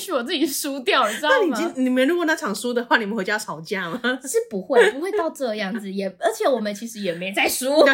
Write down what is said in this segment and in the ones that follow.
许我自己输掉，你知道吗？那你今你们如果那场输的话，你们回家吵架吗？是不会，不会到这样子，也而且我们其实也没在输。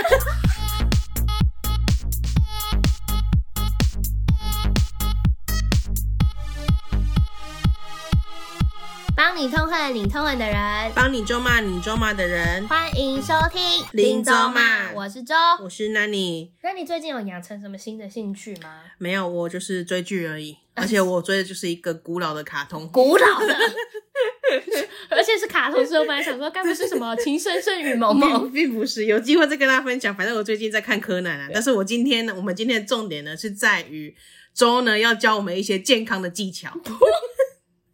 帮你痛恨你痛恨的人，帮你咒骂你咒骂的人。欢迎收听林咒骂，我是周，我是 Nanny。那你最近有养成什么新的兴趣吗？没有，我就是追剧而已。而且我追的就是一个古老的卡通，古老的，而且是卡通。所以我本来想说，该不是什么情深深雨蒙蒙，并不是。有机会再跟大家分享。反正我最近在看柯南啊。但是我今天呢，我们今天的重点呢是在于周呢要教我们一些健康的技巧。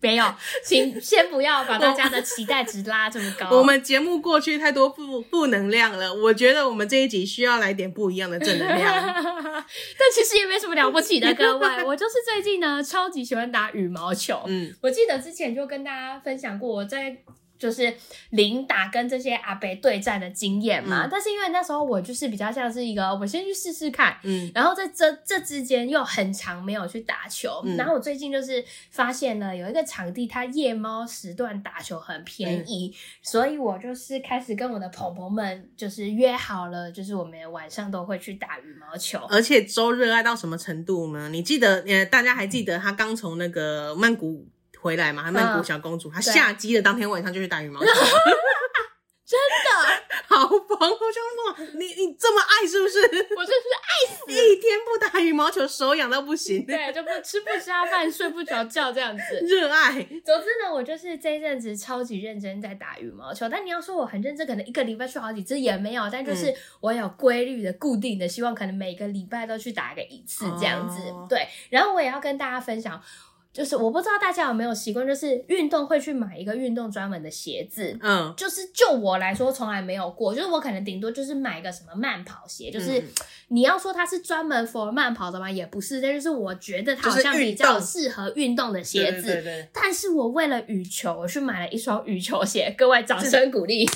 没有，请先不要把大家的期待值拉这么高。我们节目过去太多负负能量了，我觉得我们这一集需要来点不一样的正能量。但其实也没什么了不起的，各位，我就是最近呢超级喜欢打羽毛球。嗯，我记得之前就跟大家分享过，我在。就是零打跟这些阿伯对战的经验嘛，嗯、但是因为那时候我就是比较像是一个，我先去试试看，嗯，然后在这这之间又很长没有去打球，嗯、然后我最近就是发现了有一个场地，它夜猫时段打球很便宜，嗯、所以我就是开始跟我的朋友们就是约好了，就是我们晚上都会去打羽毛球，而且周热爱到什么程度呢？你记得呃，大家还记得他刚从那个曼谷。回来嘛，还曼谷小公主，她、嗯、下机的当天晚上就去打羽毛球，真的好疯！我就说你你这么爱是不是？我真是爱死！一天不打羽毛球，手痒到不行。对，就不吃不下饭，睡不着觉这样子。热爱。总之呢，我就是这一阵子超级认真在打羽毛球。但你要说我很认真，可能一个礼拜去好几次也没有。但就是我有规律的、固定的，希望可能每个礼拜都去打个一次这样子。哦、对，然后我也要跟大家分享。就是我不知道大家有没有习惯，就是运动会去买一个运动专门的鞋子。嗯，就是就我来说，从来没有过。就是我可能顶多就是买个什么慢跑鞋，就是你要说它是专门 for 慢跑的吗？也不是。但就是我觉得它好像比较适合运动的鞋子。对对对。但是我为了羽球，我去买了一双羽球鞋。各位掌声鼓励。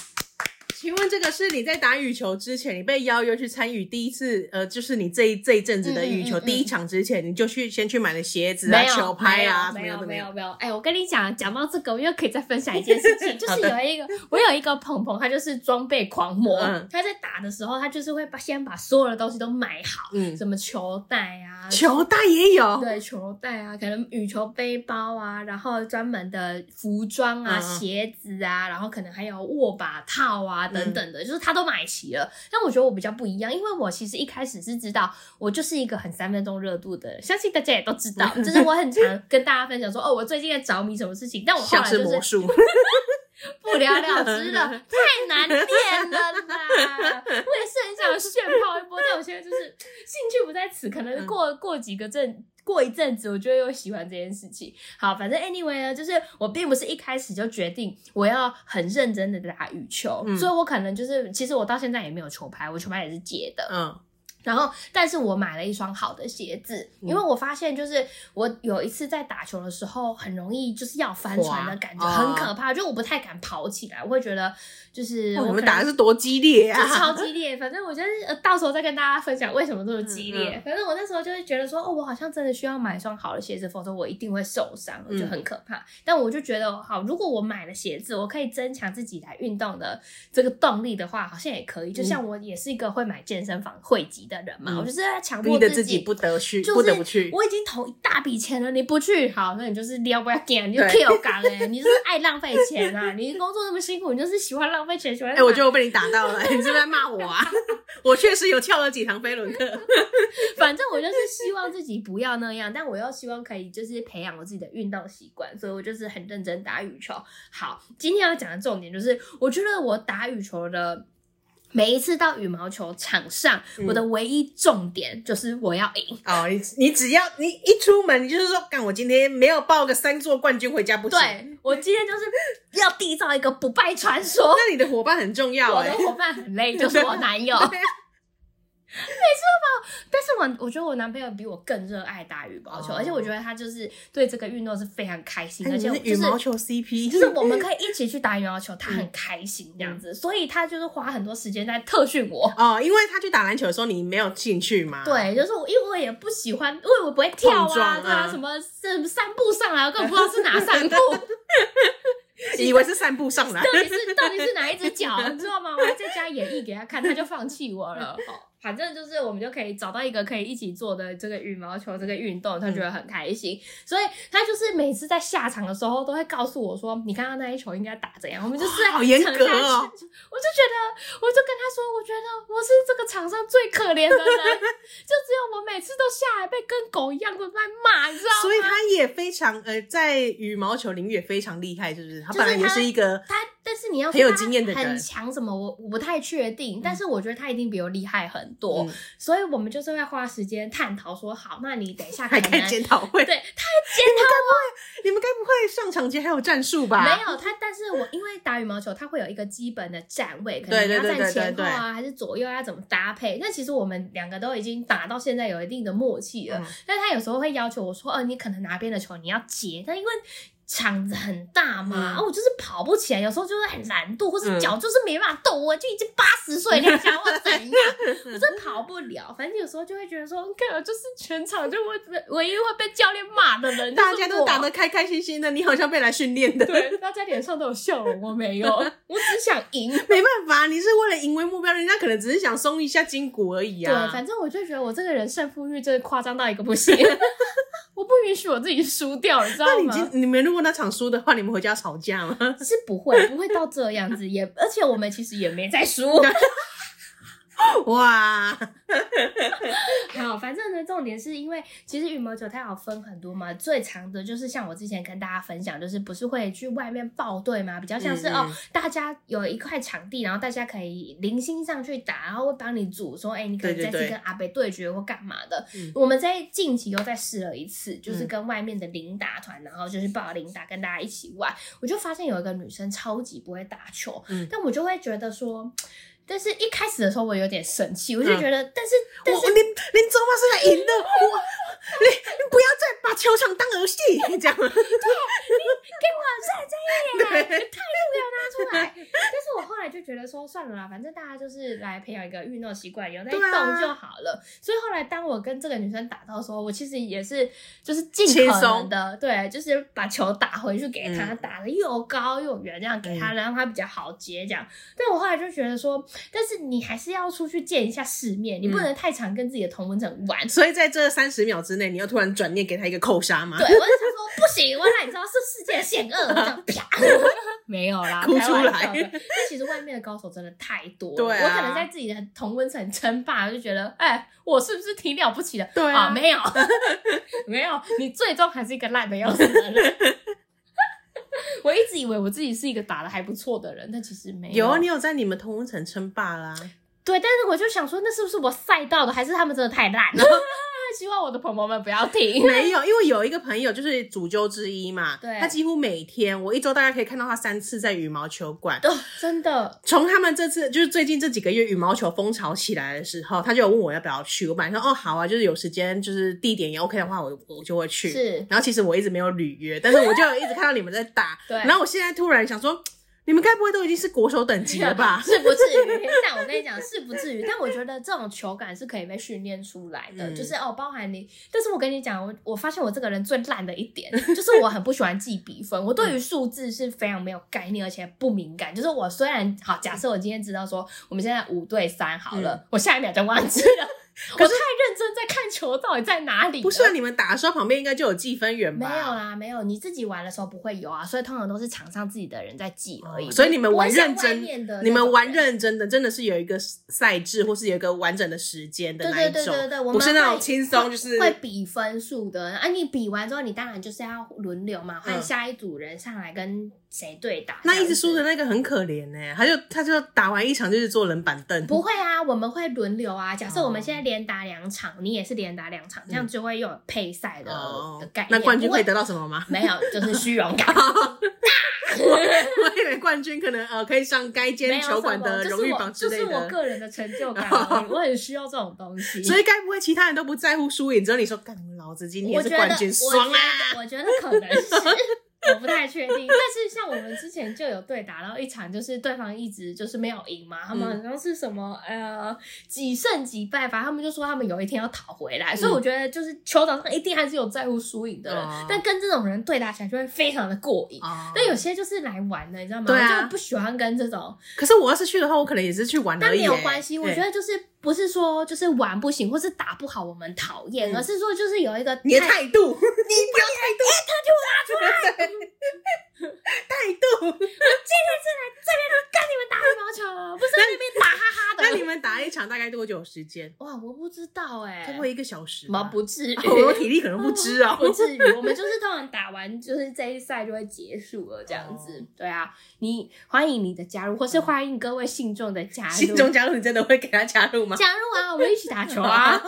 请问这个是你在打羽球之前，你被邀约去参与第一次，呃，就是你这一这一阵子的羽球、嗯嗯。嗯、第一场之前，你就去先去买了鞋子啊、球拍啊，没有没有没有。哎、欸，我跟你讲，讲到这个，我又可以再分享一件事情，就是有一个我有一个鹏鹏，他就是装备狂魔，嗯、他在打的时候，他就是会把先把所有的东西都买好，嗯，什么球袋啊，球袋也有，对，球袋啊，可能羽球背包啊，然后专门的服装啊、嗯、鞋子啊，然后可能还有握把套啊。等等的，就是他都买齐了。但我觉得我比较不一样，因为我其实一开始是知道，我就是一个很三分钟热度的，相信大家也都知道，就是我很常跟大家分享说，哦，我最近在着迷什么事情。但我后来就是是魔术 不了了之了，太难练了啦。我也是很想炫炮一波，但我现在就是兴趣不在此，可能过过几个阵。过一阵子，我就又喜欢这件事情。好，反正 anyway 呢，就是我并不是一开始就决定我要很认真的打羽球，嗯、所以我可能就是，其实我到现在也没有球拍，我球拍也是借的。嗯。然后，但是我买了一双好的鞋子，因为我发现就是我有一次在打球的时候，很容易就是要翻船的感觉，很可怕，就我不太敢跑起来，我会觉得就是我们打的是多激烈啊，超激烈。反正我就是到时候再跟大家分享为什么这么激烈。反正我那时候就会觉得说，哦，我好像真的需要买一双好的鞋子，否则我一定会受伤，就很可怕。但我就觉得，好，如果我买了鞋子，我可以增强自己来运动的这个动力的话，好像也可以。就像我也是一个会买健身房会籍的。人嘛，嗯、我就是在强迫自己不得去，就是、不得不去。我已经投一大笔钱了，你不去，好，那你就是你要不要干？你就 kill 干哎，你就是爱浪费钱啊！你工作那么辛苦，你就是喜欢浪费钱，喜欢。哎、欸，我觉得我被你打到了，你是不是在骂我啊？我确实有跳了几堂飞轮课，反正我就是希望自己不要那样，但我又希望可以就是培养我自己的运动习惯，所以我就是很认真打羽球。好，今天要讲的重点就是，我觉得我打羽球的。每一次到羽毛球场上，嗯、我的唯一重点就是我要赢哦。你你只要你一出门，你就是说，干我今天没有报个三座冠军回家不行。对，我今天就是 要缔造一个不败传说。那你的伙伴很重要，我的伙伴很累，就是我男友。没错吧？但是我我觉得我男朋友比我更热爱打羽毛球，哦、而且我觉得他就是对这个运动是非常开心，而且、就是、羽毛球 CP，就是我们可以一起去打羽毛球，他很开心这样子，嗯、所以他就是花很多时间在特训我。哦，因为他去打篮球的时候你没有进去嘛？对，就是我，因为我也不喜欢，因为我不会跳啊，对啊，什么是三步上来，我根本不知道是哪散步。以为是散步上来，到底是到底是哪一只脚，你知道吗？我还在家演绎给他看，他就放弃我了。反正就是我们就可以找到一个可以一起做的这个羽毛球这个运动，他觉得很开心，嗯、所以他就是每次在下场的时候都会告诉我说：“你刚刚那一球应该打怎样？”我们就是好严格哦。我就觉得，我就跟他说：“我觉得我是这个场上最可怜的人，就只有我每次都下来被跟狗一样的在骂，你知道吗？”所以他也非常呃，在羽毛球领域也非常厉害，是不是？他本来也是一个他。但是你要很有经验的人，很强什么？我我不太确定。但是我觉得他一定比我厉害很多，嗯、所以我们就是会花时间探讨说，好，那你等一下可能还开检讨会，对，他检讨会，你们该不会上场前还有战术吧？没有他，但是我因为打羽毛球，他会有一个基本的站位，可能你要站前后啊，还是左右要怎么搭配？那其实我们两个都已经打到现在有一定的默契了。嗯、但他有时候会要求我说，哦、呃，你可能哪边的球你要接，但因为。场子很大嘛，然后、嗯、我就是跑不起来，有时候就是很懒惰，或是脚就是没办法动，我就已经八十岁了，想我怎样？我真跑不了。反正有时候就会觉得说，看，就是全场就会唯一会被教练骂的人，大家都打得开开心心的，你好像被来训练的。对，大家脸上都有笑容，我没有，我只想赢。没办法，你是为了赢为目标，人家可能只是想松一下筋骨而已啊。对，反正我就觉得我这个人胜负欲真的夸张到一个不行。我不允许我自己输掉，你知道吗？那你今你们如果那场输的话，你们回家吵架吗？是不会，不会到这样子，也而且我们其实也没在输。哇，好，反正呢，重点是因为其实羽毛球它有分很多嘛，最长的就是像我之前跟大家分享，就是不是会去外面报队嘛，比较像是、嗯、哦，大家有一块场地，然后大家可以零星上去打，然后会帮你组说，哎、欸，你可以再次跟阿北对决或干嘛的。我们在近期又再试了一次，就是跟外面的零打团，然后就是报零打跟大家一起玩，我就发现有一个女生超级不会打球，嗯、但我就会觉得说。但是一开始的时候，我有点生气，我就觉得，嗯、但是，但是，林林周妈是在赢的，我，你你不要再把球场当游戏，你这样，对，你给我认真一点，态度给我拿出来。来就觉得说，算了啦，反正大家就是来培养一个运动习惯，有在动就好了。啊、所以后来当我跟这个女生打到的时候，我其实也是就是尽可能的，对，就是把球打回去给她，嗯、打的又高又远，这样给她，让她比较好接，这样。但我后来就觉得说。但是你还是要出去见一下世面，你不能太常跟自己的同温层玩。嗯、所以在这三十秒之内，你要突然转念给她一个扣杀吗？对，我就想说不行，我让你知道是世界险恶，这样啪，没有啦，哭出来。但其实外面的高手真的太多了，对啊、我可能在自己的同温层称霸，就觉得哎、欸，我是不是挺了不起的？对啊，啊，没有，没有，你最终还是一个烂的要死的人。我一直以为我自己是一个打的还不错的人，但其实没有。有啊，你有在你们同温层称霸啦。对，但是我就想说，那是不是我赛道的，还是他们真的太烂了？希望我的朋友们不要听。没有，因为有一个朋友就是主揪之一嘛，对，他几乎每天，我一周大概可以看到他三次在羽毛球馆。哦，真的。从他们这次就是最近这几个月羽毛球风潮起来的时候，他就有问我要不要去。我本来说哦好啊，就是有时间，就是地点也 OK 的话，我我就会去。是。然后其实我一直没有履约，但是我就一直看到你们在打。对。然后我现在突然想说。你们该不会都已经是国手等级了吧？是不至于，但我跟你讲是不至于。但我觉得这种球感是可以被训练出来的，嗯、就是哦，包含你。但是我跟你讲，我我发现我这个人最烂的一点，就是我很不喜欢记比分。我对于数字是非常没有概念，而且不敏感。就是我虽然好，假设我今天知道说我们现在五对三好了，嗯、我下一秒就忘记了。我太认真在看球到底在哪里？不是啊，你们打的时候旁边应该就有计分员吧？没有啦，没有，你自己玩的时候不会有啊，所以通常都是场上自己的人在记而已。所以你们玩认真，你们玩认真的，真的是有一个赛制，或是有一个完整的时间的那一种，对对对对对，不是那种轻松，就是会比分数的啊。你比完之后，你当然就是要轮流嘛，换下一组人上来跟。谁对打？那一直输的那个很可怜呢，他就他就打完一场就是坐冷板凳。不会啊，我们会轮流啊。假设我们现在连打两场，你也是连打两场，这样就会有配赛的的概念。那冠军会得到什么吗？没有，就是虚荣感。我以为冠军可能呃可以上该间球馆的荣誉榜之类的。就是我个人的成就感，我很需要这种东西。所以该不会其他人都不在乎输赢，只有你说，干老子今天是冠军，爽啊！我觉得可能是。我不太确定，但是像我们之前就有对打到一场，就是对方一直就是没有赢嘛，他们好像是什么呃几胜几败，反正他们就说他们有一天要讨回来，所以我觉得就是球场上一定还是有在乎输赢的人，但跟这种人对打起来就会非常的过瘾。但有些就是来玩的，你知道吗？对啊，就不喜欢跟这种。可是我要是去的话，我可能也是去玩的。但没有关系，我觉得就是不是说就是玩不行，或是打不好我们讨厌，而是说就是有一个你的态度，你不要态度，哎，他就拉出来。态度，我今天是来这边跟你们打羽毛球，不是在那边打哈哈的。那你们打一场大概多久时间？哇，我不知道哎，差不多一个小时吗？不至于，我体力可能不支啊，不至于。我们就是通常打完就是这一赛就会结束了，这样子。对啊，你欢迎你的加入，或是欢迎各位信众的加入。信众加入，你真的会给他加入吗？加入啊，我们一起打球啊！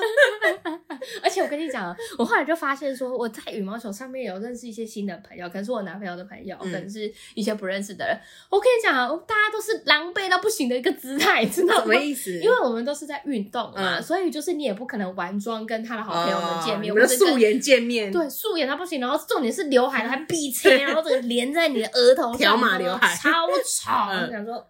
而且我跟你讲，我后来就发现说，我在羽毛球上面有认识一些新的朋友，可能是我男朋友的朋友，可能是一些不认识的人。我跟你讲，大家都是狼狈到不行的一个姿态，知道吗？什么意思？因为我们都是在运动嘛，所以就是你也不可能完妆跟他的好朋友们见面，我们素颜见面，对，素颜到不行。然后重点是刘海还闭切，然后这个连在你的额头上，条码刘海，超吵。我想说，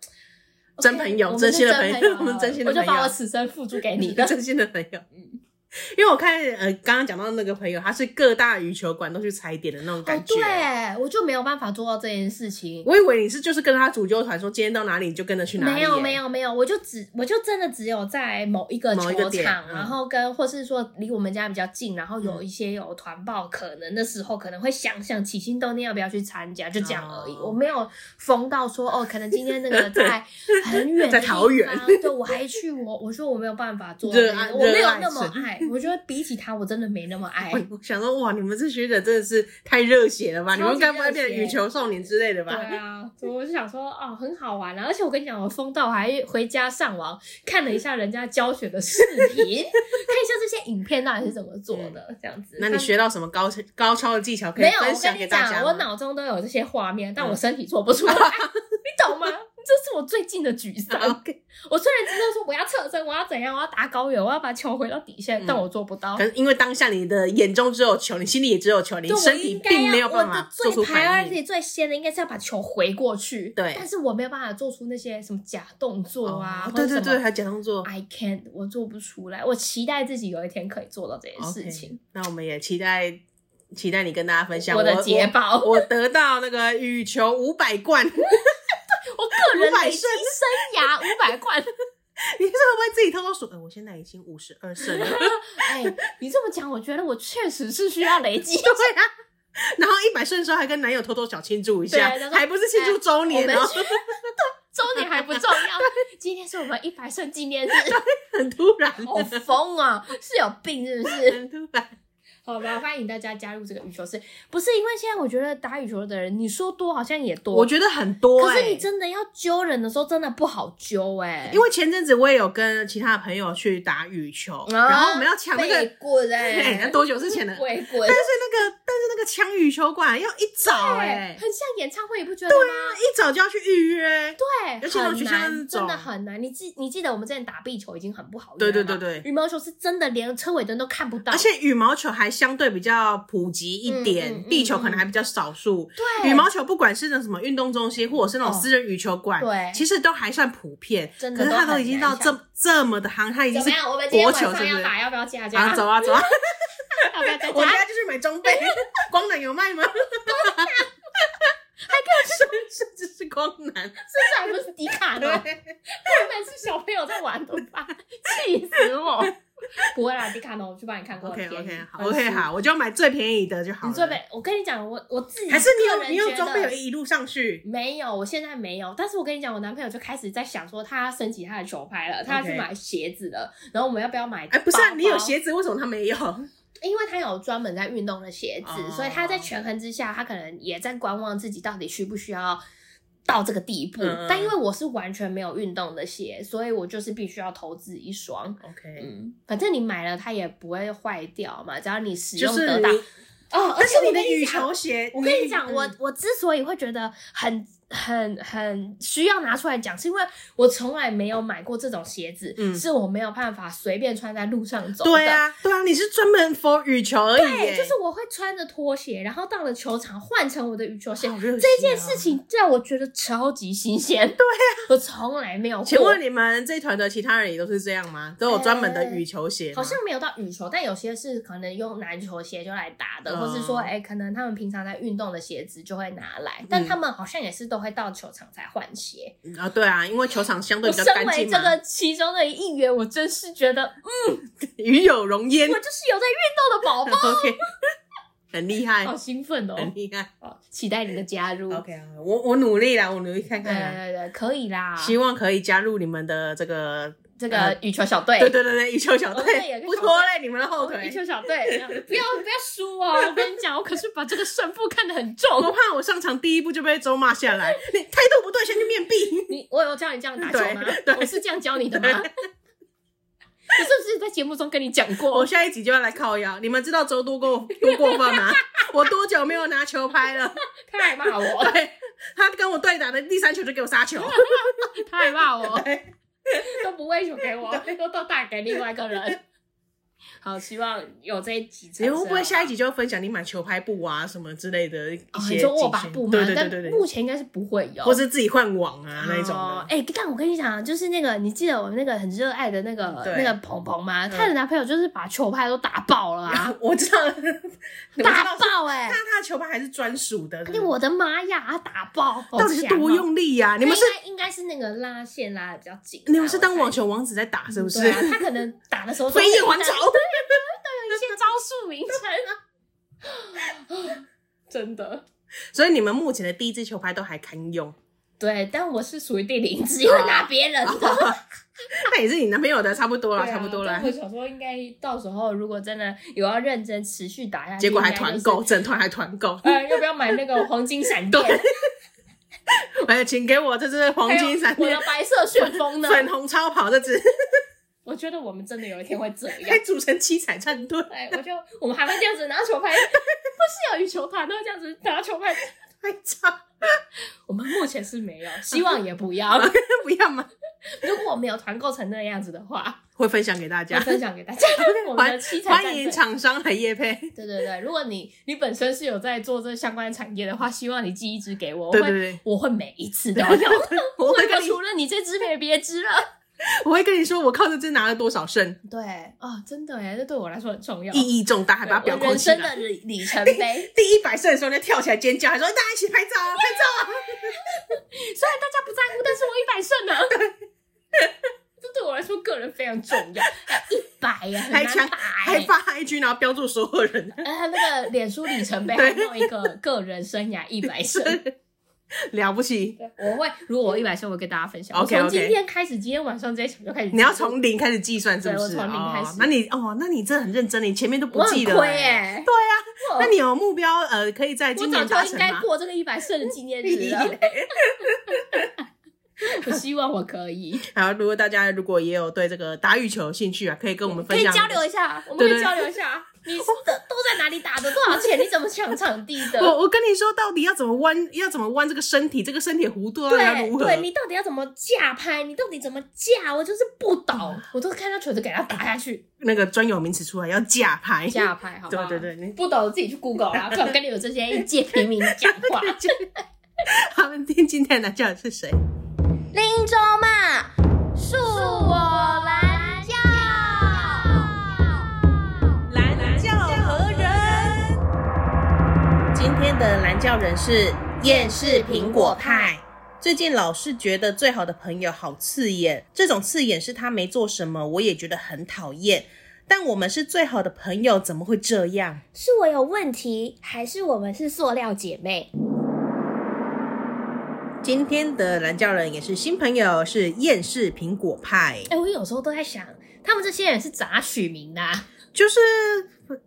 真朋友，真心的朋友，我们真心的朋友，我就把我此生付诸给你的真心的朋友。嗯。因为我看呃，刚刚讲到那个朋友，他是各大羽球馆都去踩点的那种感觉。对，我就没有办法做到这件事情。我以为你是就是跟他组纠团，说今天到哪里你就跟着去哪里。没有没有没有，我就只我就真的只有在某一个球场，然后跟或是说离我们家比较近，然后有一些有团报可能的时候，可能会想想起心动念要不要去参加，就这样而已。我没有疯到说哦，可能今天那个在 很远，在桃园，对，我还去我我说我没有办法做，我没有那么爱。我觉得比起他，我真的没那么爱。我想说，哇，你们这学者真的是太热血了吧？你们该不会变成羽球少年之类的吧？对啊，我就想说，哦，很好玩啊！而且我跟你讲，我疯到还回家上网看了一下人家教学的视频，看一下这些影片到底是怎么做的，这样子。那你学到什么高高超的技巧可以分享给大家？我脑中都有这些画面，但我身体做不出来，你懂吗？这是我最近的沮丧。Okay. 我虽然知道说我要侧身，我要怎样，我要打高远，我要把球回到底线，嗯、但我做不到。可是因为当下你的眼中只有球，你心里也只有球，你身体并没有办法做出反应。最最先的应该是要把球回过去，对。但是我没有办法做出那些什么假动作啊，哦、对对对，还假动作。I can't，我做不出来。我期待自己有一天可以做到这件事情。Okay. 那我们也期待，期待你跟大家分享我的捷报。我得到那个羽球五百冠。我个人累积生涯五百冠，你是会不会自己偷偷数？哎，我现在已经五十二胜了。哎，你这么讲，我觉得我确实是需要累积。对啊，然后一百胜的时候还跟男友偷偷小庆祝一下，还不是庆祝周年哦。周年还不重要，今天是我们一百胜纪念日，很突然，好疯啊！是有病是不是？很突然。好吧，欢迎大家加入这个羽球室。不是因为现在我觉得打羽球的人，你说多好像也多，我觉得很多、欸。可是你真的要揪人的时候，真的不好揪哎、欸。因为前阵子我也有跟其他的朋友去打羽球，啊、然后我们要抢那个棍哎，那多久之前的？鬼棍。但是那个，但是那个抢羽球馆要一早哎、欸，很像演唱会，你不觉得吗？对啊，一早就要去预约。对，而且真的很难。你记你记得我们之前打壁球已经很不好，对对对对。羽毛球是真的连车尾灯都看不到，而且羽毛球还相对比较。普及一点，地球可能还比较少数。对，羽毛球不管是那什么运动中心，或者是那种私人羽球馆，对，其实都还算普遍。真的，可是它都已经到这这么的夯，它已经是国球，是不是？要不要加加？走啊走啊！要不要加加？我家就去买装备。光能有卖吗？还可以是甚至是光南，甚至还不是迪卡侬，光南是小朋友在玩的吧？气死我！不会啦，迪卡侬，我去帮你看过。OK OK 好 OK 好，我就买最便宜的就好了。你最便，我跟你讲，我我自己还是你有你有装备有一路上去？没有，我现在没有。但是我跟你讲，我男朋友就开始在想说，他要升级他的球拍了，他要去买鞋子了。然后我们要不要买？哎，不是啊，你有鞋子，为什么他没有？因为他有专门在运动的鞋子，所以他在权衡之下，他可能也在观望自己到底需不需要。到这个地步，嗯、但因为我是完全没有运动的鞋，所以我就是必须要投资一双。OK，嗯，反正你买了它也不会坏掉嘛，只要你使用得当，哦，而且你的羽球鞋，我跟你讲，我我之所以会觉得很。很很需要拿出来讲，是因为我从来没有买过这种鞋子，嗯，是我没有办法随便穿在路上走的。对啊，对啊，你是专门 for 羽球而已。对，就是我会穿着拖鞋，然后到了球场换成我的羽球鞋。啊、这件事情让我觉得超级新鲜。对啊，我从来没有。请问你们这一团的其他人也都是这样吗？都有专门的羽球鞋、欸？好像没有到羽球，但有些是可能用篮球鞋就来打的，嗯、或是说，哎、欸，可能他们平常在运动的鞋子就会拿来，但他们好像也是都会到球场才换鞋啊，对啊，因为球场相对比较干净嘛。身为这个其中的一员，我真是觉得，嗯，与有荣焉。我就是有在运动的宝宝，OK，很厉害，好兴奋哦，很厉害，期待你的加入。OK 啊，我我努力啦，我努力看看，对对对，可以啦，希望可以加入你们的这个。这个羽球小队，对对对对，羽球小队不拖累你们的后腿。羽球小队，不要不要输哦！我跟你讲，我可是把这个胜负看得很重，我怕我上场第一步就被周骂下来。你态度不对，先去面壁。你我有教你这样打球吗？我是这样教你的吗？我是不是在节目中跟你讲过？我下一集就要来靠腰。你们知道周多过多过分吗？我多久没有拿球拍了？他还骂我，对，他跟我对打的第三球就给我杀球，他还骂我。都不会球给我，都都打给另外一个人。好，希望有这一集。你会不会下一集就分享你买球拍布啊什么之类的一些？就握把布吗？对对对对对。目前应该是不会有，或是自己换网啊那种的。哎，但我跟你讲，就是那个，你记得我们那个很热爱的那个那个鹏鹏吗？他的男朋友就是把球拍都打爆了啊！我知道，打爆哎！那他的球拍还是专属的。哎，我的妈呀，他打爆！到底是多用力呀？你们是应该是那个拉线拉的比较紧。你们是当网球王子在打是不是？他可能打的时候飞燕还 巢。一些招数名称啊，真的。所以你们目前的第一支球拍都还堪用。对，但我是属于第零支，因为拿别人的。那也是你男朋友的，差不多了，差不多了。我想说，应该到时候如果真的有要认真持续打下去，结果还团购，整团还团购。呃，要不要买那个黄金闪电？哎，请给我这支黄金闪电，我的白色旋风呢？粉红超跑这支。我觉得我们真的有一天会这样，还组成七彩战队。对，我就我们还会这样子拿球拍，不是有羽球团都这样子拿球拍 拍照。我们目前是没有，希望也不要，不要吗？如果我们有团购成那样子的话，会分享给大家，分享给大家。我们的七彩战队，欢迎厂商来业配。对对对，如果你你本身是有在做这相关产业的话，希望你寄一支给我，对对对，我会每一次都要。我会除了你这支没别支了。我会跟你说，我靠这支拿了多少胜。对哦，真的哎，这对我来说很重要，意义重大，还把它裱起来。人生的里里程碑，第一百胜的时候就跳起来尖叫，还说大家一起拍照啊，拍照啊！虽然大家不在乎，但是我一百胜呢。对，这对我来说个人非常重要。一百呀，还强，还发 IG，然后标注所有人。哎，他那个脸书里程碑还弄一个个人生涯一百胜。了不起！我会，如果我一百岁，我会跟大家分享。OK，从今天开始，今天晚上这一场就开始。你要从零开始计算，是不是？从零开始。那你哦，那你真的很认真，你前面都不记得。亏耶！对呀，那你有目标呃，可以在今年达成应该过这个一百岁的纪念日了。我希望我可以。好，如果大家如果也有对这个打羽球有兴趣啊，可以跟我们分享，可以交流一下，我们可以交流一下。你的都在哪里打的？多少钱？你怎么抢场地的？我我跟你说，到底要怎么弯？要怎么弯这个身体？这个身体弧度要如何？对，你到底要怎么架拍？你到底怎么架？我就是不懂。我都看到球就给他打下去。那个专有名词出来，要架拍，架拍，好不好？对对对，不懂自己去 Google 啦。不想跟你们这些一介平民讲话。他们听今天的叫的是谁？林州嘛，恕我天的蓝教人是厌世苹果派。最近老是觉得最好的朋友好刺眼，这种刺眼是他没做什么，我也觉得很讨厌。但我们是最好的朋友，怎么会这样？是我有问题，还是我们是塑料姐妹？今天的蓝教人也是新朋友，是厌世苹果派。哎、欸，我有时候都在想，他们这些人是咋取名的？啊？就是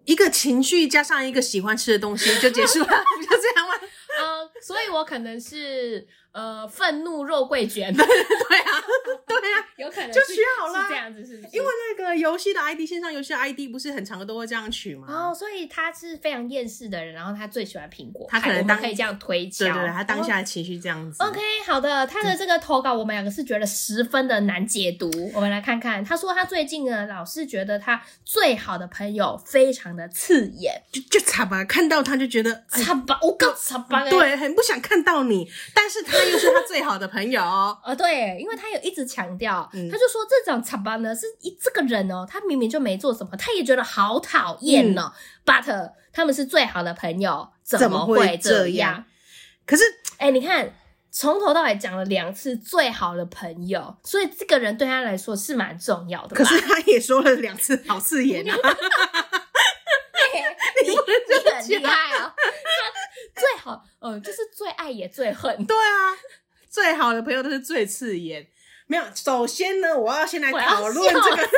一个情绪加上一个喜欢吃的东西就结束了，就这样吗？呃，所以我可能是呃愤怒肉桂卷。对啊，对啊，有可能就取好了，这样子是不是？因为那个游戏的 ID，线上游戏的 ID 不是很常的都会这样取吗？哦，所以他是非常厌世的人，然后他最喜欢苹果，他可能当可以这样推敲，对对对，他当下的情绪这样子。OK，好的，他的这个投稿我们两个是觉得十分的难解读，我们来看看，他说他最近呢老是觉得他最好的朋友非常的刺眼，就就差吧，看到他就觉得差吧，我更差吧，对，很不想看到你，但是他又是他最好的朋友，呃，对，因为他有一直强调，嗯、他就说这种差吧呢是一这个人哦，他明明就没做什么，他也觉得好讨厌哦、嗯、，but 他们是最好的朋友，怎么会这样？样可是，哎、欸，你看。从头到尾讲了两次最好的朋友，所以这个人对他来说是蛮重要的。可是他也说了两次好刺眼啊！你你很厉害啊！最好，嗯，就是最爱也最恨。对啊，最好的朋友都是最刺眼。没有，首先呢，我要先来讨论这个。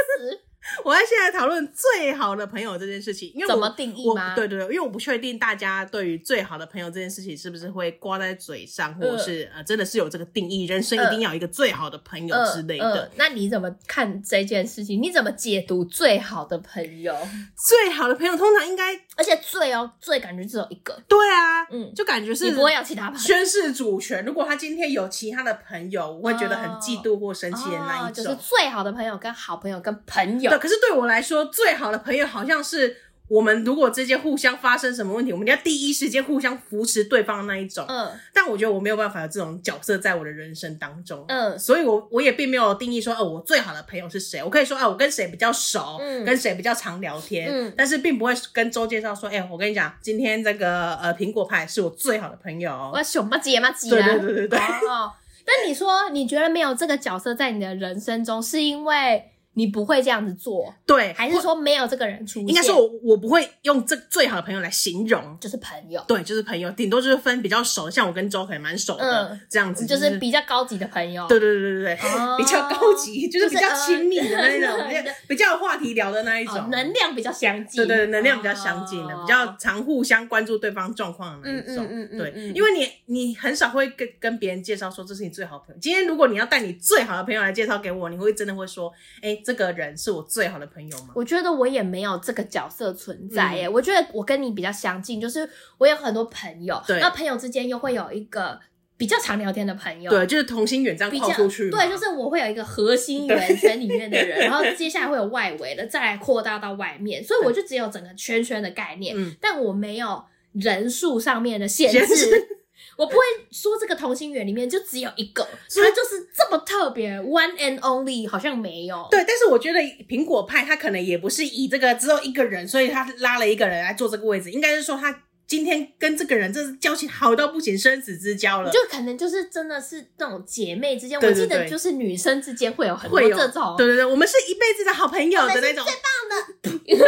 我要现在讨论最好的朋友这件事情，因为怎么定义吗？对对对，因为我不确定大家对于最好的朋友这件事情是不是会挂在嘴上，或者是呃，真的是有这个定义，人生一定要有一个最好的朋友之类的。呃呃呃、那你怎么看这件事情？你怎么解读最好的朋友？最好的朋友通常应该，而且最哦，最感觉只有一个。对啊，嗯，就感觉是你不会有其他朋友宣誓主权。如果他今天有其他的朋友，我会觉得很嫉妒或生气的那一种。哦哦、就是最好的朋友跟好朋友跟朋友。对，可是对我来说。最好的朋友好像是我们，如果之间互相发生什么问题，我们要第一时间互相扶持对方的那一种。嗯，但我觉得我没有办法有这种角色在我的人生当中。嗯，所以我我也并没有定义说，哦，我最好的朋友是谁？我可以说，啊，我跟谁比较熟，嗯，跟谁比较常聊天，嗯，但是并不会跟周介绍说，哎，我跟你讲，今天这个呃苹果派是我最好的朋友。我熊不姐吗？姐，对对对对对。哦，但你说你觉得没有这个角色在你的人生中，是因为？你不会这样子做，对，还是说没有这个人出现？应该说我我不会用这最好的朋友来形容，就是朋友，对，就是朋友，顶多就是分比较熟，像我跟周可能蛮熟的，嗯，这样子，就是比较高级的朋友，对对对对对，比较高级，就是比较亲密的那一种，比较有话题聊的那一种，能量比较相近，对对，能量比较相近的，比较常互相关注对方状况的那一种，嗯嗯，对，因为你你很少会跟跟别人介绍说这是你最好的朋友。今天如果你要带你最好的朋友来介绍给我，你会真的会说，哎，这个人是我。最好的朋友吗？我觉得我也没有这个角色存在耶。嗯、我觉得我跟你比较相近，就是我有很多朋友，对，那朋友之间又会有一个比较常聊天的朋友，对，就是同心圆这样扩出去，对，就是我会有一个核心圆圈里面的人，然后接下来会有外围的，再来扩大到外面，所以我就只有整个圈圈的概念，但我没有人数上面的限制。我不会说这个同心圆里面就只有一个，所以就是这么特别，one and only，好像没有。对，但是我觉得苹果派他可能也不是以这个只有一个人，所以他拉了一个人来坐这个位置，应该是说他今天跟这个人真是交情好到不行，生死之交了。就可能就是真的是那种姐妹之间，我记得就是女生之间会有很多这种，对对对，我们是一辈子的好朋友的那种，最棒的。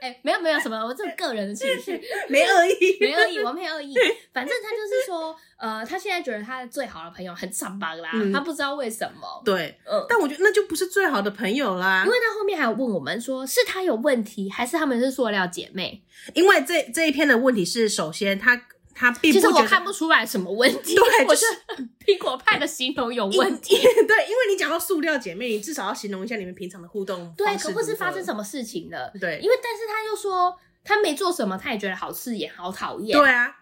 哎、欸，没有没有什么，我这个个人的情绪，没恶意，没恶意，我没恶意。反正他就是说，呃，他现在觉得他的最好的朋友很伤疤啦，嗯、他不知道为什么。对，嗯，但我觉得那就不是最好的朋友啦，因为他后面还有问我们说，是他有问题，还是他们是塑料姐妹？因为这这一篇的问题是，首先他。他并不，其实我看不出来什么问题，对，我是 苹果派的形容有问题。对，因为你讲到塑料姐妹，你至少要形容一下你们平常的互动。对，可不是发生什么事情了。对，因为但是他又说他没做什么，他也觉得好刺眼，好讨厌。对啊，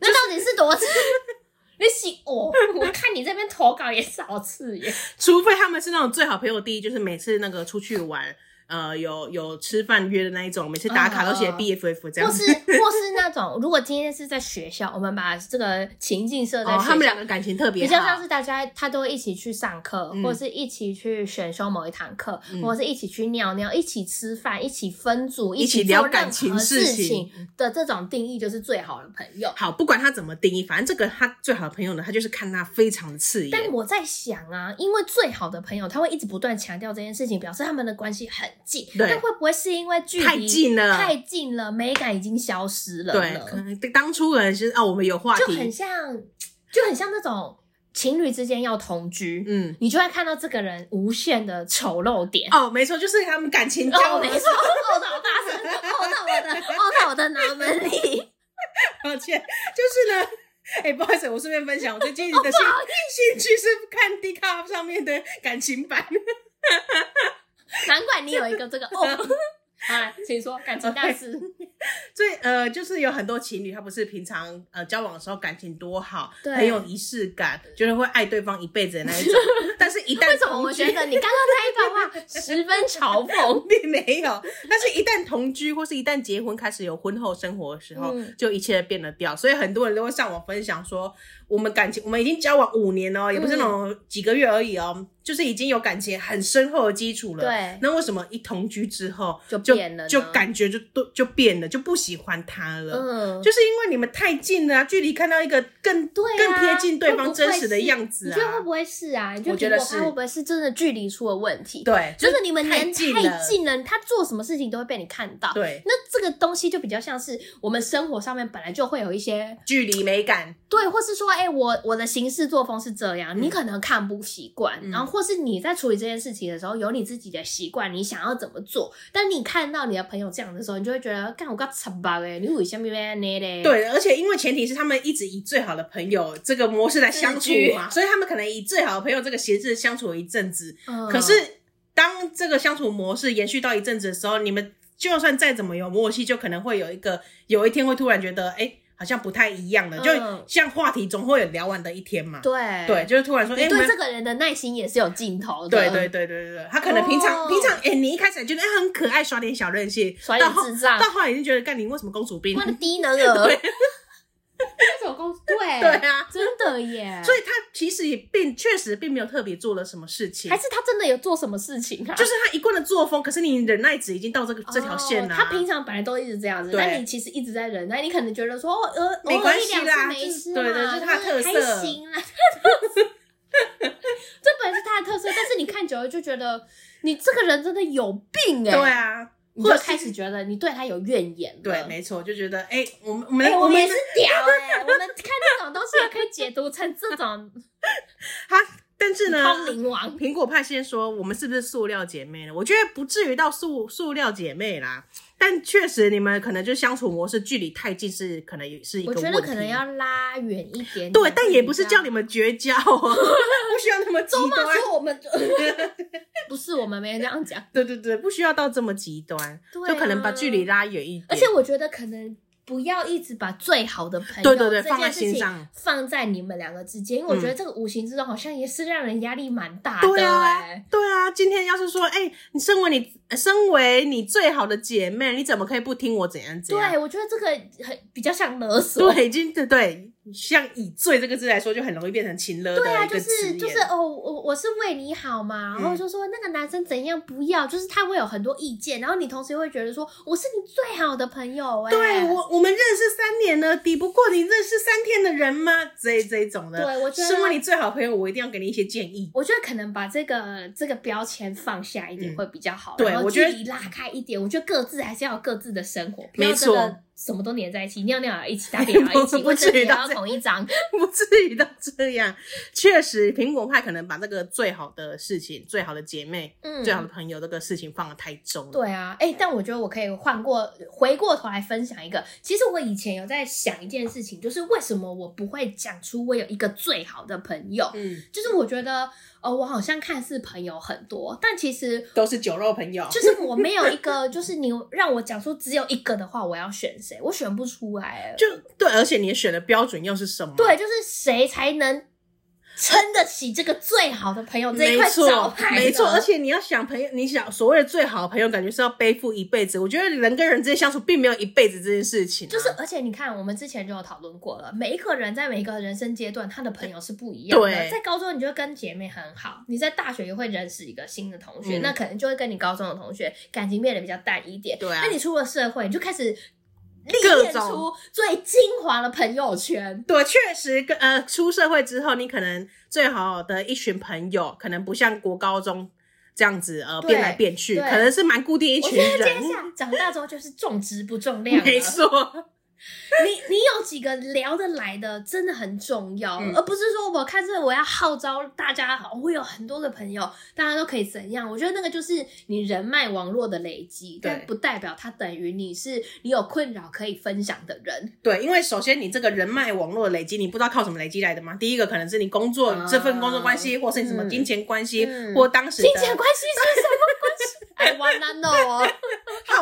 那到底是多刺？你喜我，我看你这边投稿也是好刺眼。除非他们是那种最好朋友，第一就是每次那个出去玩。呃，有有吃饭约的那一种，每次打卡都写 BFF 这样子，或 是或是那种，如果今天是在学校，我们把这个情境设在哦，他们两个感情特别好，比较像是大家他都会一起去上课，或者是一起去选修某一堂课，或者是一起去尿尿，一起吃饭，一起分组，一起聊感情事情的这种定义就是最好的朋友。好，不管他怎么定义，反正这个他最好的朋友呢，他就是看他非常的刺眼。但我在想啊，因为最好的朋友他会一直不断强调这件事情，表示他们的关系很。对但会不会是因为距离太近了？太近了，美感已经消失了。对，可能当初可能是啊，我们有话题，就很像，就很像那种情侣之间要同居，嗯，你就会看到这个人无限的丑陋点。哦，没错，就是他们感情交哦，没错，哦，好大声，哦，到我的，哦，到我的脑门里。抱歉，就是呢。哎、欸，不好意思，我顺便分享，我最近的兴、哦、兴趣是看 Dcard 上面的感情版。难怪你有一个这个哦。好，请说感情大事。所以呃，就是有很多情侣，他不是平常呃交往的时候感情多好，很有仪式感，觉得会爱对方一辈子的那一种。但是，一旦为什么我觉得你刚刚那一段话十分嘲讽，并没有。但是，一旦同居或是一旦结婚，开始有婚后生活的时候，嗯、就一切变了掉。所以很多人都会上网分享说，我们感情，我们已经交往五年哦，也不是那种几个月而已哦。嗯就是已经有感情很深厚的基础了，对。那为什么一同居之后就变了，就感觉就都就变了，就不喜欢他了？嗯，就是因为你们太近了，距离看到一个更对、啊、更贴近对方真实的样子啊。你觉得会不会是啊？你觉得我觉得是会不会是真的距离出了问题？对，就是你们年太近了，他做什么事情都会被你看到。对，那这个东西就比较像是我们生活上面本来就会有一些距离美感，对，或是说，哎、欸，我我的行事作风是这样，嗯、你可能看不习惯，嗯、然后或是你在处理。这件事情的时候，有你自己的习惯，你想要怎么做？但你看到你的朋友这样的时候，你就会觉得，干我个惨吧哎，你为什么要那嘞？对，而且因为前提是他们一直以最好的朋友这个模式来相处嘛，所以他们可能以最好的朋友这个形式相处了一阵子。嗯、可是当这个相处模式延续到一阵子的时候，你们就算再怎么有默契，就可能会有一个有一天会突然觉得，哎。好像不太一样的，就像话题总会有聊完的一天嘛。对对，就是突然说，哎，对这个人的耐心也是有尽头的。对对对对对，他可能平常平常，哎，你一开始觉得很可爱，耍点小任性，耍点智障，到后来已经觉得，干你为什么公主病？那么低能儿。这种公对对啊，真的耶！所以他其实也并确实并没有特别做了什么事情，还是他真的有做什么事情啊？就是他一贯的作风，可是你忍耐值已经到这个这条线了。他平常本来都一直这样子，但你其实一直在忍耐，你可能觉得说，呃，没关系啦，没事，对对，这是他的特色，还行啊。这本来是他的特色，但是你看久了就觉得你这个人真的有病哎！对啊。你就开始觉得你对他有怨言，对，没错，就觉得哎、欸，我们我们、欸、我们也是屌哎、欸，我们看这种东西也可以解读成这种，他但是呢，通灵王苹果派先说我们是不是塑料姐妹呢？我觉得不至于到塑塑料姐妹啦。但确实，你们可能就相处模式距离太近，是可能也是一个。我觉得可能要拉远一点点。对，但也不是叫你们绝交，不需要那么极端。说我们 不是我们没有这样讲。对对对，不需要到这么极端，就可能把距离拉远一点。而且我觉得可能。不要一直把最好的朋友对对对放在心上，放在你们两个之间，因为我觉得这个无形之中好像也是让人压力蛮大的。对啊，对啊。今天要是说，哎、欸，你身为你身为你最好的姐妹，你怎么可以不听我怎样怎样？对，我觉得这个很比较像勒索。对，已经对对。像以“罪”这个字来说，就很容易变成情勒。对啊，就是就是哦，我我是为你好嘛，然后就说那个男生怎样不要，就是他会有很多意见，然后你同时会觉得说我是你最好的朋友哎。对我，我们认识三年了，抵不过你认识三天的人吗？这这种的。对，我觉得身为你最好的朋友，我一定要给你一些建议。我觉得可能把这个这个标签放下一点会比较好，对，然后距离拉开一点。我觉得各自还是要有各自的生活，没错。什么都黏在一起，尿尿也一起，大便 也一起，卫生纸要同一张，不至于到这样。确实，苹果派可能把那个最好的事情、最好的姐妹、嗯、最好的朋友这个事情放得太重。对啊，哎、欸，但我觉得我可以换过回过头来分享一个。其实我以前有在想一件事情，就是为什么我不会讲出我有一个最好的朋友？嗯，就是我觉得。哦，我好像看似朋友很多，但其实都是酒肉朋友。就是我没有一 个，就是你让我讲出只有一个的话，我要选谁？我选不出来。就对，而且你选的标准又是什么？对，就是谁才能。撑得起这个最好的朋友这一块招牌，没错，而且你要想朋友，你想所谓的最好的朋友，感觉是要背负一辈子。我觉得人跟人之间相处，并没有一辈子这件事情啊。就是，而且你看，我们之前就有讨论过了，每一个人在每一个人生阶段，他的朋友是不一样的。对，在高中，你就会跟姐妹很好；你在大学也会认识一个新的同学，嗯，那可能就会跟你高中的同学感情变得比较淡一点。对啊，那你出了社会，你就开始。历练出最精华的朋友圈，对，确实，呃，出社会之后，你可能最好的一群朋友，可能不像国高中这样子，呃，变来变去，可能是蛮固定一群人。接下来长大之后就是重质不重量，没错。你你有几个聊得来的，真的很重要，嗯、而不是说我看这我要号召大家，好，我有很多的朋友，大家都可以怎样？我觉得那个就是你人脉网络的累积，但不代表它等于你是你有困扰可以分享的人。对，因为首先你这个人脉网络的累积，你不知道靠什么累积来的吗？第一个可能是你工作、嗯、这份工作关系，或是你什么金钱关系，嗯、或当时金钱关系是什么关系？I wanna know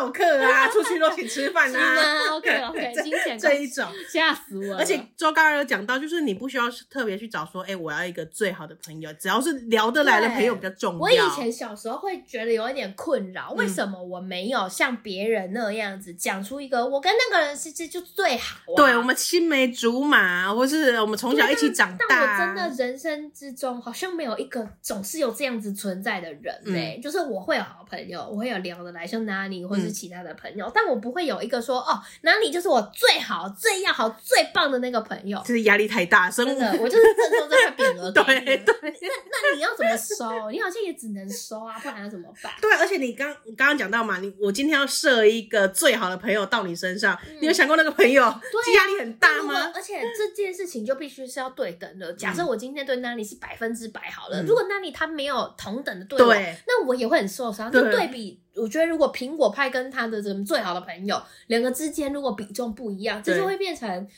哦，好客啊，出去都请吃饭啊。OK OK，金钱这一种吓死我了。而且周刚刚有讲到，就是你不需要特别去找说，哎、欸，我要一个最好的朋友，只要是聊得来的朋友比较重要。我以前小时候会觉得有一点困扰，为什么我没有像别人那样子讲出一个我跟那个人是就最好、啊？对，我们青梅竹马，或是我们从小一起长大。但我真的人生之中好像没有一个总是有这样子存在的人嘞、欸，嗯、就是我会有好朋友。我会有聊得来，像 Nani 或是其他的朋友，嗯、但我不会有一个说哦，Nani 就是我最好、最要好、最棒的那个朋友，就是压力太大，真的，我就是赠送这块匾额。对对，那那你要怎么收？你好像也只能收啊，不然要怎么办？对，而且你刚刚刚讲到嘛，你我今天要设一个最好的朋友到你身上，嗯、你有想过那个朋友对压力很大吗？而且这件事情就必须是要对等的。假设我今天对 Nani 是百分之百好了，嗯、如果 Nani 他没有同等的对我，对那我也会很受伤。对对比，我觉得如果苹果派跟他的这种最好的朋友两个之间如果比重不一样，这就会变成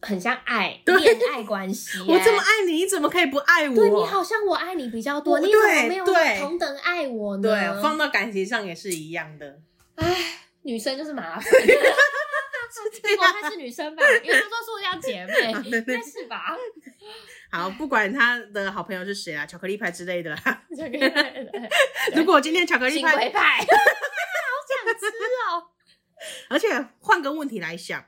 很像爱恋对爱关系、欸。我这么爱你，你怎么可以不爱我？对，你好像我爱你比较多，你怎么没有同等爱我呢？对，放到感情上也是一样的。唉，女生就是麻烦。苹果派是女生吧？因为都说要姐妹，应该是吧？好，不管他的好朋友是谁啊，巧克力派之类的啦。巧克力派，如果今天巧克力派，派 好想吃哦。而且换个问题来想，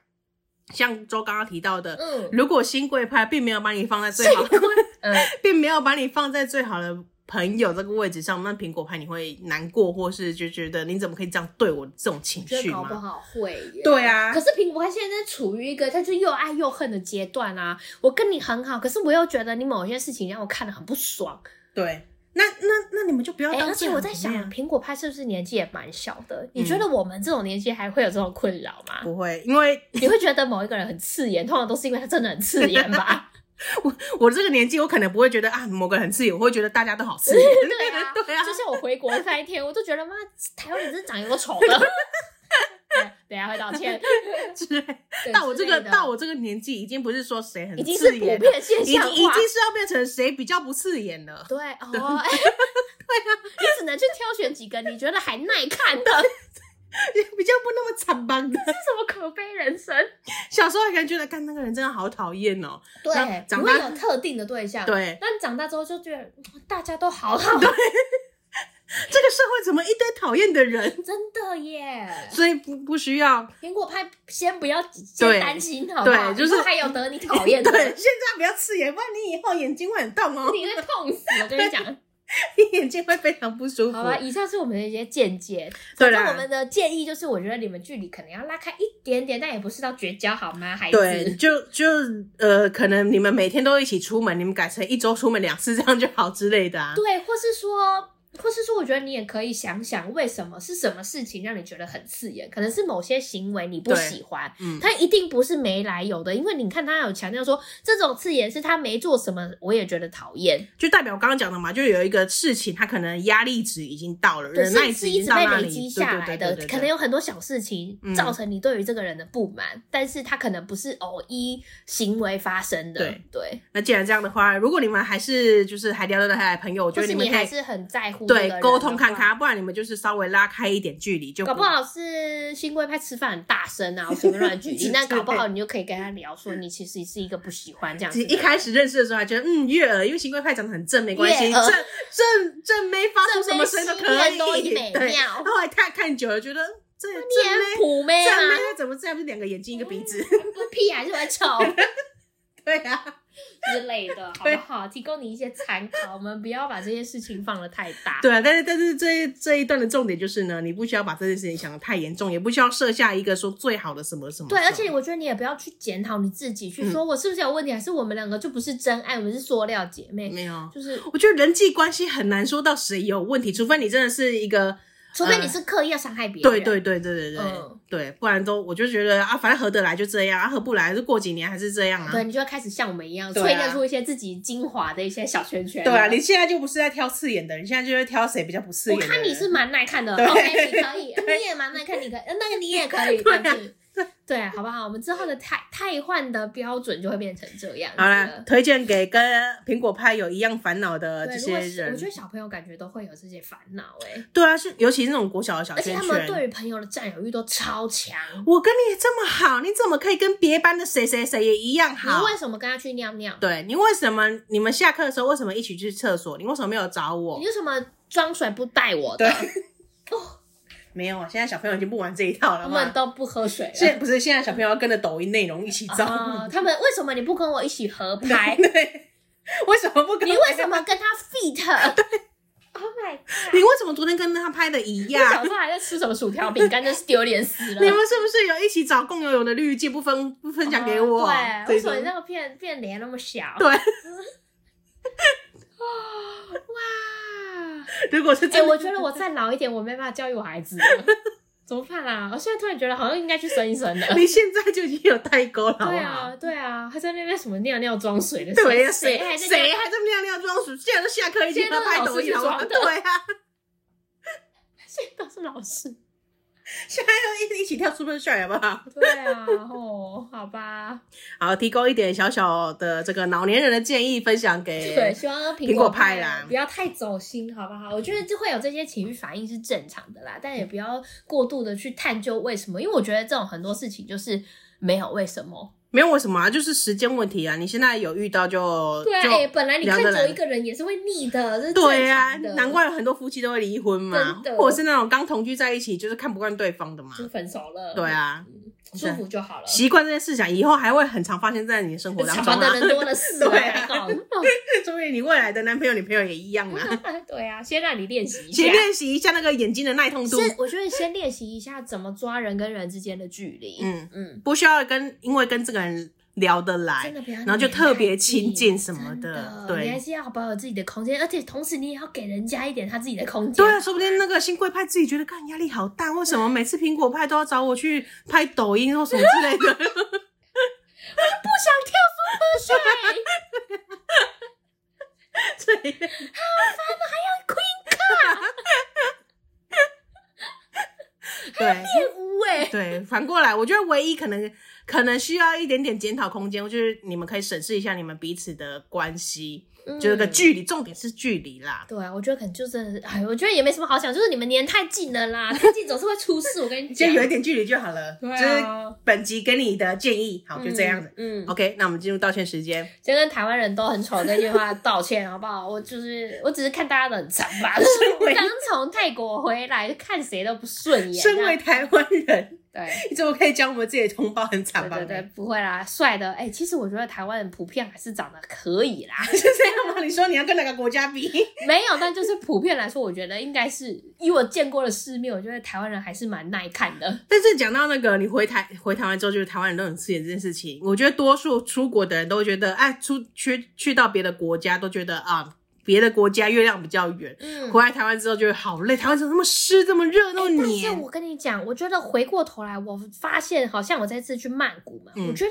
像周刚刚提到的，嗯，如果新贵派并没有把你放在最好的，嗯，并没有把你放在最好的。朋友这个位置上，那苹果派你会难过，或是就觉得你怎么可以这样对我这种情绪吗？搞不好会。对啊。可是苹果派现在处于一个他就又爱又恨的阶段啊。我跟你很好，可是我又觉得你某些事情让我看得很不爽。对。那那那你们就不要当。而且我在想，苹果派是不是年纪也蛮小的？嗯、你觉得我们这种年纪还会有这种困扰吗？不会，因为你会觉得某一个人很刺眼，通常都是因为他真的很刺眼吧。我我这个年纪，我可能不会觉得啊，某个人很刺眼，我会觉得大家都好刺眼。对啊，对啊。就像我回国那一天，我就觉得妈，台湾人真长有个丑的。等下会道歉。到我这个到我这个年纪，已经不是说谁很刺眼，已经是普遍现象，已经已经是要变成谁比较不刺眼了。对哦，对啊，你只能去挑选几个你觉得还耐看的。比较不那么惨吧？这是什么可悲人生？小时候还感觉得，看那个人真的好讨厌哦。对，长大有特定的对象。对，但长大之后就觉得大家都好好。对，这个社会怎么一堆讨厌的人？真的耶！所以不不需要苹果派，先不要先担心好不好？对，就是还有得你讨厌的。对，现在不要刺眼，不然你以后眼睛会很痛哦。你会痛死，我跟你讲。你眼睛会非常不舒服。好吧，以上是我们的一些见解。对啦，我们的建议就是，我觉得你们距离可能要拉开一点点，但也不是到绝交，好吗？孩子，对，就就呃，可能你们每天都一起出门，你们改成一周出门两次这样就好之类的啊。对，或是说。或是说，我觉得你也可以想想，为什么是什么事情让你觉得很刺眼？可能是某些行为你不喜欢，嗯，他一定不是没来由的，因为你看他有强调说，这种刺眼是他没做什么，我也觉得讨厌，就代表我刚刚讲的嘛，就有一个事情，他可能压力值已经到了，对，那是一直被累积下来的，可能有很多小事情造成你对于这个人的不满，嗯、但是他可能不是偶一行为发生的，对对。那既然这样的话，如果你们还是就是还聊得来的朋友，我觉得你们还是很在乎。对，沟通看看，不然你们就是稍微拉开一点距离，就搞不好是新贵派吃饭很大声啊，我随便乱举例，那搞不好你就可以跟他聊说，你其实是一个不喜欢这样子。一开始认识的时候还觉得嗯悦耳，因为新贵派长得很正，没关系，正正正妹发出什么声音都可以，对。然后来看看久了，觉得这正妹普妹正妹怎么这样？不是两个眼睛一个鼻子，不屁还是会丑？对呀。之类的，好不好？提供你一些参考，我们不要把这些事情放得太大。对啊，但是但是这这一段的重点就是呢，你不需要把这件事情想得太严重，也不需要设下一个说最好的什么什么。对，而且我觉得你也不要去检讨你自己，去说我是不是有问题，还是我们两个就不是真爱，我们是塑料姐妹。没有，就是我觉得人际关系很难说到谁有问题，除非你真的是一个。除非你是刻意要伤害别人。对对对对对对，嗯、对，不然都我就觉得啊，反正合得来就这样，啊合不来就过几年还是这样啊。对，你就会开始像我们一样，淬炼出一些自己精华的一些小圈圈。对啊，你现在就不是在挑刺眼的，你现在就是挑谁比较不刺眼。我看你是蛮耐看的，OK，你可以，你也蛮耐看，你可以，那个你也可以，对啊。对，好不好？我们之后的汰汰换的标准就会变成这样。好啦，推荐给跟苹果派有一样烦恼的这些人。我觉得小朋友感觉都会有这些烦恼，哎。对啊，是尤其是那种国小的小圈圈，而且他们对于朋友的占有欲都超强。我跟你这么好，你怎么可以跟别班的谁谁谁也一样好？你为什么跟他去尿尿？对，你为什么你们下课的时候为什么一起去厕所？你为什么没有找我？你为什么装水不带我的？对。哦。没有啊，现在小朋友已经不玩这一套了。他们都不喝水了。现在不是现在小朋友要跟着抖音内容一起走。Uh, 他们为什么你不跟我一起合拍？对，对，为什么不跟？你为什么跟他 fit？对，Oh my god！你为什么昨天跟他拍的一样？小时候还在吃什么薯条饼干，真是丢脸死了。你们是不是有一起找共游泳的滤镜，不分不分享给我？Uh, 对，为什么你那个片变脸那么小？对。如果是，哎、欸，我觉得我再老一点，我没办法教育我孩子了，怎么办啊？我现在突然觉得好像应该去生一生了。你现在就已经有代沟了。对啊，对啊，还在那边什么尿尿装水的？对呀，谁还在谁还在尿尿装水？现在都下课，已经在拍抖音了。对啊，现在都是老师。现在要一一起跳 Super Shy 好不好？对啊，哦，好吧，好，提供一点小小的这个老年人的建议，分享给对，希望苹果派啦，不要太走心，好不好？我觉得就会有这些情绪反应是正常的啦，但也不要过度的去探究为什么，因为我觉得这种很多事情就是没有为什么。没有为什么啊，就是时间问题啊！你现在有遇到就对啊，本来你看久一个人也是会腻的，这是对啊，难怪有很多夫妻都会离婚嘛，或者是那种刚同居在一起就是看不惯对方的嘛，就分手了。对啊。舒服就好了，习惯这件事情，以后还会很常发生在你的生活当中。啊的人多了是，对啊，所以 你未来的男朋友、女朋友也一样啊。对啊，先让你练习一下，先练习一下那个眼睛的耐痛度。我觉得先练习一下怎么抓人跟人之间的距离。嗯嗯，不需要跟，因为跟这个人。聊得来，然后就特别亲近什么的，的对，你还是要保有自己的空间，而且同时你也要给人家一点他自己的空间。对啊，说不定那个新贵派自己觉得，干压力好大，为什么每次苹果派都要找我去拍抖音或什么之类的？不想跳出河水，对，好烦啊，还要 Queen 卡，对，对，反过来，我觉得唯一可能。可能需要一点点检讨空间，就是你们可以审视一下你们彼此的关系。就是个距离，重点是距离啦。对啊，我觉得可能就真的是，哎，我觉得也没什么好想，就是你们黏太近了啦，太近总是会出事。我跟你 讲，先有一点距离就好了。对啊。就是本集给你的建议，好，就这样子。嗯。OK，那我们进入道歉时间。先跟台湾人都很丑这句话道歉，好不好？我就是，我只是看大家都很惨吧。就是我刚从泰国回来，看谁都不顺眼。身为台湾人，对，你怎么可以讲我们自己的同胞很惨吧？对对，不会啦，帅的。哎，其实我觉得台湾人普遍还是长得可以啦。是这样吗。你说你要跟哪个国家比？没有，但就是普遍来说，我觉得应该是以我见过的世面，我觉得台湾人还是蛮耐看的。但是讲到那个你回台回台湾之后，就是台湾人都很刺眼这件事情，我觉得多数出国的人都会觉得，哎，出去去到别的国家都觉得啊，别的国家月亮比较圆。嗯，回来台湾之后就会好累，台湾怎么那么湿，这么热，那么黏。但是我跟你讲，我觉得回过头来，我发现好像我这次去曼谷嘛，嗯、我觉得。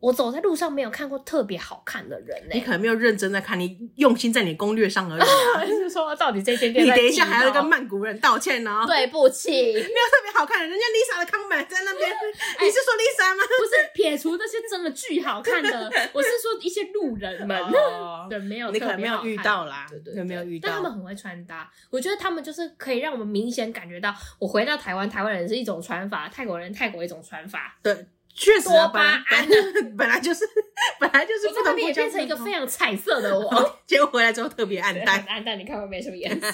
我走在路上没有看过特别好看的人呢、欸。你可能没有认真在看，你用心在你攻略上而已、啊。就是说，到底这间店？你等一下还要跟曼谷人道歉呢、喔。对不起，没有特别好看的，人家 Lisa 的康本在那边。欸、你是说 Lisa 吗？不是，撇除那些真的巨好看的，我是说一些路人们。哦、对，没有，你可能没有遇到啦。对对，对，没有遇到。但他们很会穿搭，我觉得他们就是可以让我们明显感觉到，我回到台湾，台湾人是一种穿法，泰国人泰国一种穿法。对。确实啊，本来 本来就是 本来就是不同国家，变成一个非常彩色的我，结果回来之后特别暗淡，暗淡，你看会没什么颜色。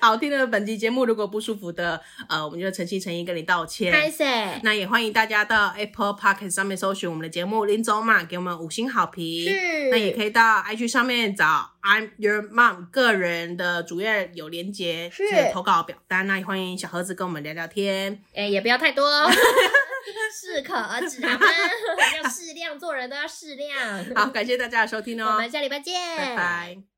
好，听了本期节目，如果不舒服的，呃，我们就诚心诚意跟你道歉。谢谢。那也欢迎大家到 Apple Podcast 上面搜寻我们的节目《林走马》，给我们五星好评。是。那也可以到 IG 上面找 I'm Your Mom 个人的主页有连结，是投稿表单。那也欢迎小盒子跟我们聊聊天。哎，也不要太多。适可而止好吗？要适量，做人都要适量。好，感谢大家的收听哦，我们下礼拜见，拜拜。